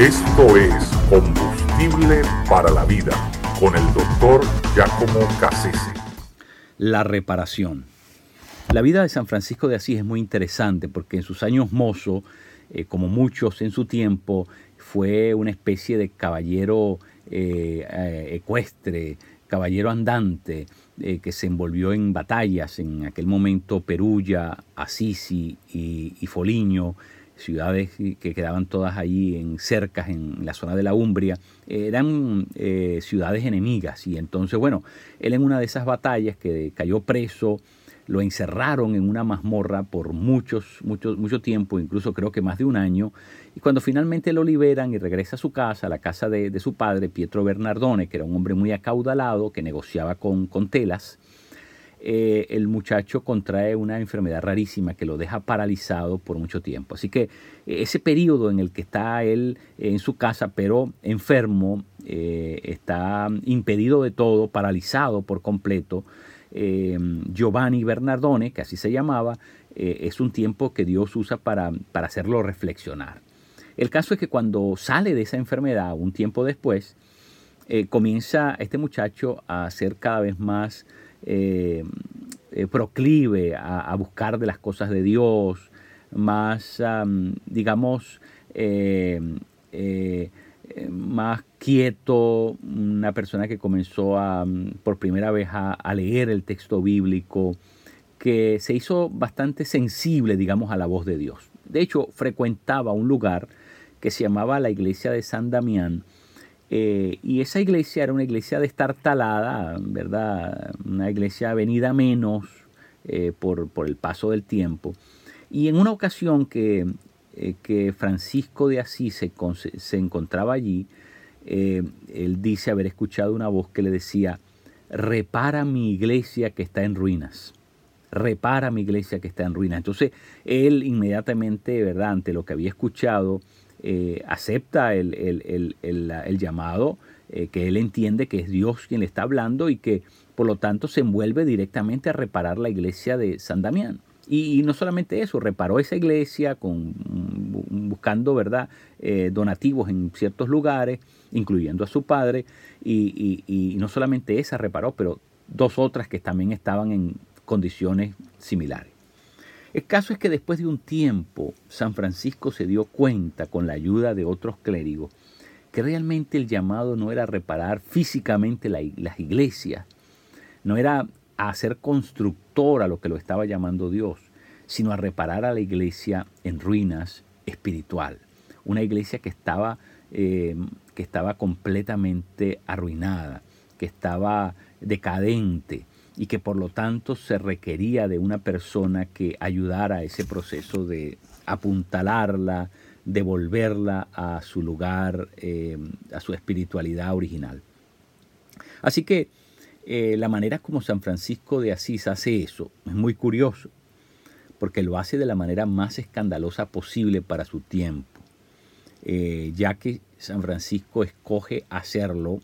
Esto es Combustible para la Vida con el doctor Giacomo Cassese. La reparación. La vida de San Francisco de Asís es muy interesante porque en sus años mozo, eh, como muchos en su tiempo, fue una especie de caballero eh, eh, ecuestre, caballero andante, que se envolvió en batallas, en aquel momento Perugia, Assisi y, y Foligno, ciudades que quedaban todas ahí en cercas en la zona de la Umbria, eran eh, ciudades enemigas. Y entonces, bueno, él en una de esas batallas que cayó preso, lo encerraron en una mazmorra por muchos, mucho, mucho tiempo, incluso creo que más de un año, y cuando finalmente lo liberan y regresa a su casa, a la casa de, de su padre, Pietro Bernardone, que era un hombre muy acaudalado, que negociaba con, con telas, eh, el muchacho contrae una enfermedad rarísima que lo deja paralizado por mucho tiempo. Así que eh, ese periodo en el que está él en su casa, pero enfermo, eh, está impedido de todo, paralizado por completo, Giovanni Bernardone, que así se llamaba, es un tiempo que Dios usa para, para hacerlo reflexionar. El caso es que cuando sale de esa enfermedad, un tiempo después, comienza este muchacho a ser cada vez más eh, eh, proclive a, buscar de las cosas de Dios, más, digamos, eh, más quieto, una persona que comenzó a, por primera vez a, leer el texto bíblico, que se hizo bastante sensible, digamos, a la voz de Dios. De hecho, frecuentaba un lugar que se llamaba la iglesia de San Damián, eh, y esa iglesia era una iglesia destartalada, ¿verdad? Una iglesia venida menos eh, por, el paso del tiempo. Y en una ocasión que, eh, que Francisco de Asís se, se encontraba allí, él dice haber escuchado una voz que le decía, repara mi iglesia que está en ruinas repara mi iglesia que está en ruinas. Entonces él inmediatamente, ¿verdad? Ante lo que había escuchado, eh, acepta el, llamado, eh, que él entiende que es Dios quien le está hablando y que por lo tanto se envuelve directamente a reparar la iglesia de San Damián. Y, no solamente eso, reparó esa iglesia con, buscando ¿verdad? Eh, donativos en ciertos lugares, incluyendo a su padre, y, y no solamente esa reparó, pero dos otras que también estaban en condiciones similares. El caso es que después de un tiempo, San Francisco se dio cuenta, con la ayuda de otros clérigos, que realmente el llamado no era reparar físicamente las iglesias, no era a hacer constructor a lo que lo estaba llamando Dios, sino a reparar a la iglesia en ruinas espiritual. Una iglesia que estaba, eh, que estaba completamente arruinada, que estaba decadente, y que por lo tanto se requería de una persona que ayudara a ese proceso de apuntalarla, devolverla a su lugar, eh, a su espiritualidad original. Así que eh, la manera como San Francisco de Asís hace eso es muy curioso, porque lo hace de la manera más escandalosa posible para su tiempo, eh, ya que San Francisco escoge hacerlo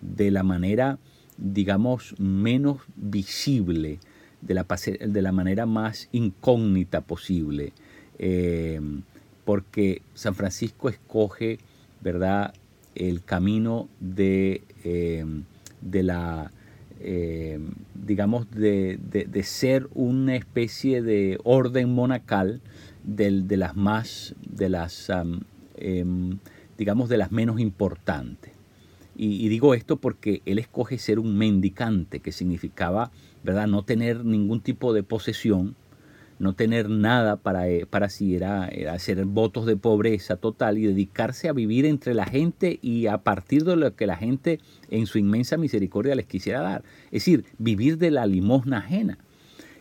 de la manera digamos, menos visible, de la, manera más incógnita posible, eh, porque San Francisco escoge, ¿verdad?, el camino de, eh, de la, eh, digamos, de, de, ser una especie de orden monacal de las más, de las, em, digamos, de las menos importantes. Y, digo esto porque él escoge ser un mendicante, que significaba, ¿verdad?, no tener ningún tipo de posesión, no tener nada para, eh, para sí, era, hacer votos de pobreza total y dedicarse a vivir entre la gente y a partir de lo que la gente en su inmensa misericordia les quisiera dar. Es decir, vivir de la limosna ajena.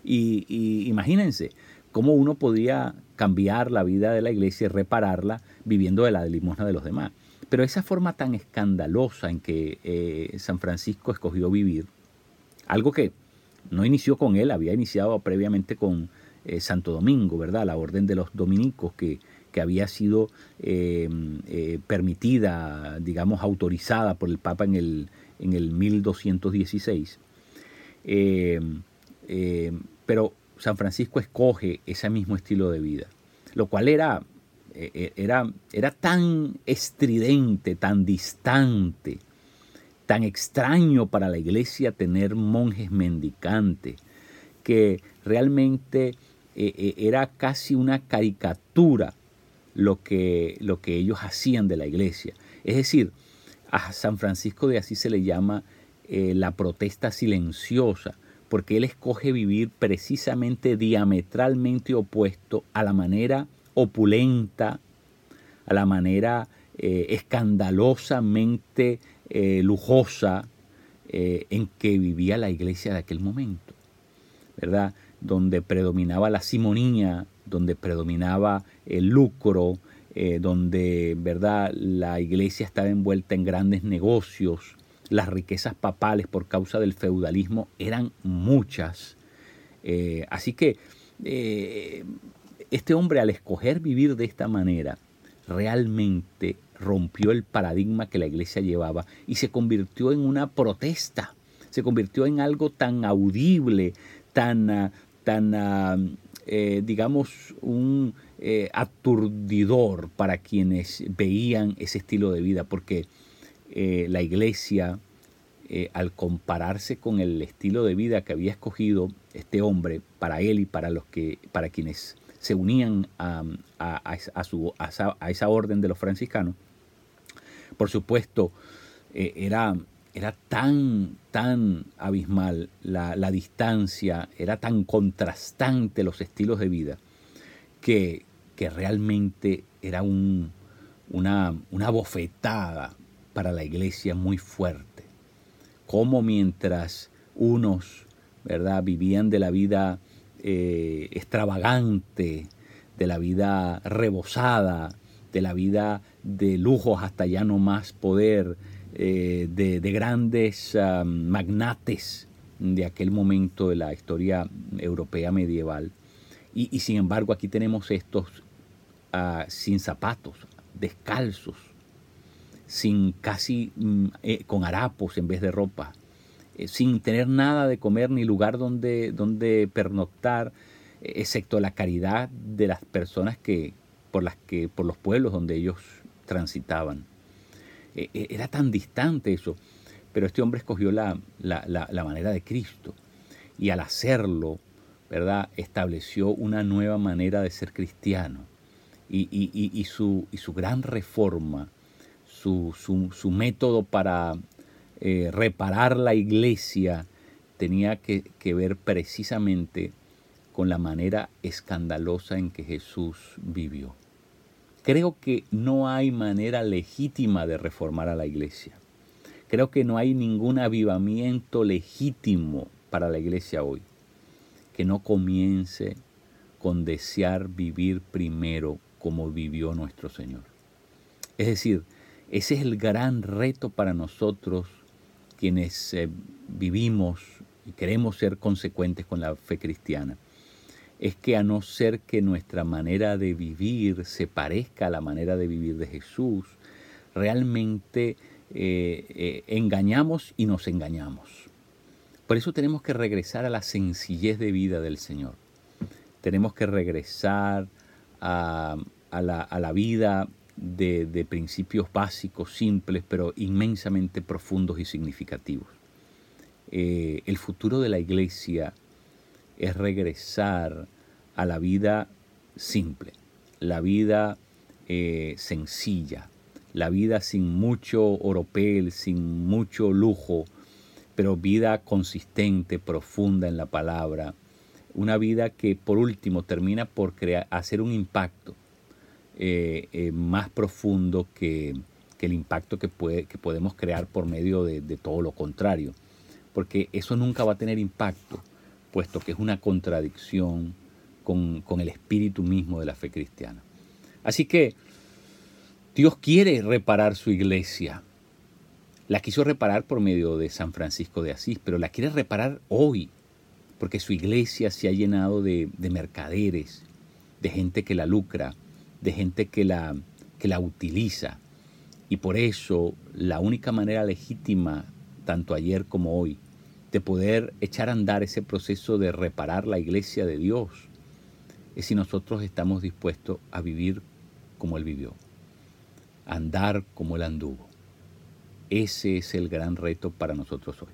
Y, imagínense cómo uno podía cambiar la vida de la iglesia y repararla viviendo de la limosna de los demás. Pero esa forma tan escandalosa en que eh, San Francisco escogió vivir, algo que no inició con él, había iniciado previamente con eh, Santo Domingo, ¿verdad? La orden de los dominicos que, que había sido em, eh, permitida, digamos, autorizada por el Papa en el, en el 1216. Em, em, pero San Francisco escoge ese mismo estilo de vida, lo cual era era, era tan estridente, tan distante, tan extraño para la iglesia tener monjes mendicantes, que realmente e, era casi una caricatura lo que, lo que ellos hacían de la iglesia. Es decir, a San Francisco de Asís se le llama eh, la protesta silenciosa, porque él escoge vivir precisamente diametralmente opuesto a la manera opulenta, a la manera eh, escandalosamente eh, lujosa en que vivía la iglesia de aquel momento, ¿verdad? Donde predominaba la simonía, donde predominaba el lucro, donde, ¿verdad? La iglesia estaba envuelta en grandes negocios, las riquezas papales por causa del feudalismo eran muchas. Eh, así que eh, este hombre al escoger vivir de esta manera, realmente rompió el paradigma que la iglesia llevaba y se convirtió en una protesta, se convirtió en algo tan audible, tan, ah, tan ah, eh, digamos, un aturdidor para quienes veían ese estilo de vida, porque eh, la iglesia, eh, al compararse con el estilo de vida que había escogido este hombre para él y para, los que, para quienes se unían a, su, a, esa, orden de los franciscanos, por supuesto, eh, era, era tan, tan abismal la, distancia, era tan contrastante los estilos de vida, que, que realmente era un, una, una bofetada para la iglesia muy fuerte. Como mientras unos, ¿verdad?, vivían de la vida eh, extravagante, de la vida rebosada, de la vida de lujos hasta ya no más poder, eh, de, grandes ah, magnates de aquel momento de la historia europea medieval. Y, sin embargo aquí tenemos estos ah, sin zapatos, descalzos, sin casi mm, eh, con harapos en vez de ropa, eh, sin tener nada de comer ni lugar donde, donde pernoctar, eh, excepto la caridad de las personas que por las que por los pueblos donde ellos transitaban. era tan distante eso, pero este hombre escogió la, la, manera de Cristo y al hacerlo, ¿verdad? Estableció una nueva manera de ser cristiano y, y, su, y su gran reforma su, método para eh, reparar la iglesia tenía que, que ver precisamente con la manera escandalosa en que Jesús vivió. Creo que no hay manera legítima de reformar a la iglesia. Creo que no hay ningún avivamiento legítimo para la iglesia hoy que no comience con desear vivir primero como vivió nuestro Señor. Es decir, ese es el gran reto para nosotros quienes eh, vivimos y queremos ser consecuentes con la fe cristiana. Es que a no ser que nuestra manera de vivir se parezca a la manera de vivir de Jesús, realmente eh, eh, engañamos y nos engañamos. Por eso tenemos que regresar a la sencillez de vida del Señor. Tenemos que regresar a, la, a la vida de, principios básicos, simples, pero inmensamente profundos y significativos. Eh, el futuro de la iglesia es regresar a la vida simple, la vida eh, sencilla, la vida sin mucho oropel, sin mucho lujo, pero vida consistente, profunda en la palabra, una vida que por último termina por crear, hacer un impacto eh, eh, más profundo que, el impacto que, podemos crear por medio de, todo lo contrario. Porque eso nunca va a tener impacto, puesto que es una contradicción con, el espíritu mismo de la fe cristiana. Así que Dios quiere reparar su iglesia. La quiso reparar por medio de San Francisco de Asís, pero la quiere reparar hoy, porque su iglesia se ha llenado de mercaderes, de gente que la lucra, de gente que la, que la utiliza. Y por eso la única manera legítima, tanto ayer como hoy, de poder echar a andar ese proceso de reparar la iglesia de Dios, es si nosotros estamos dispuestos a vivir como Él vivió, andar como Él anduvo. Ese es el gran reto para nosotros hoy.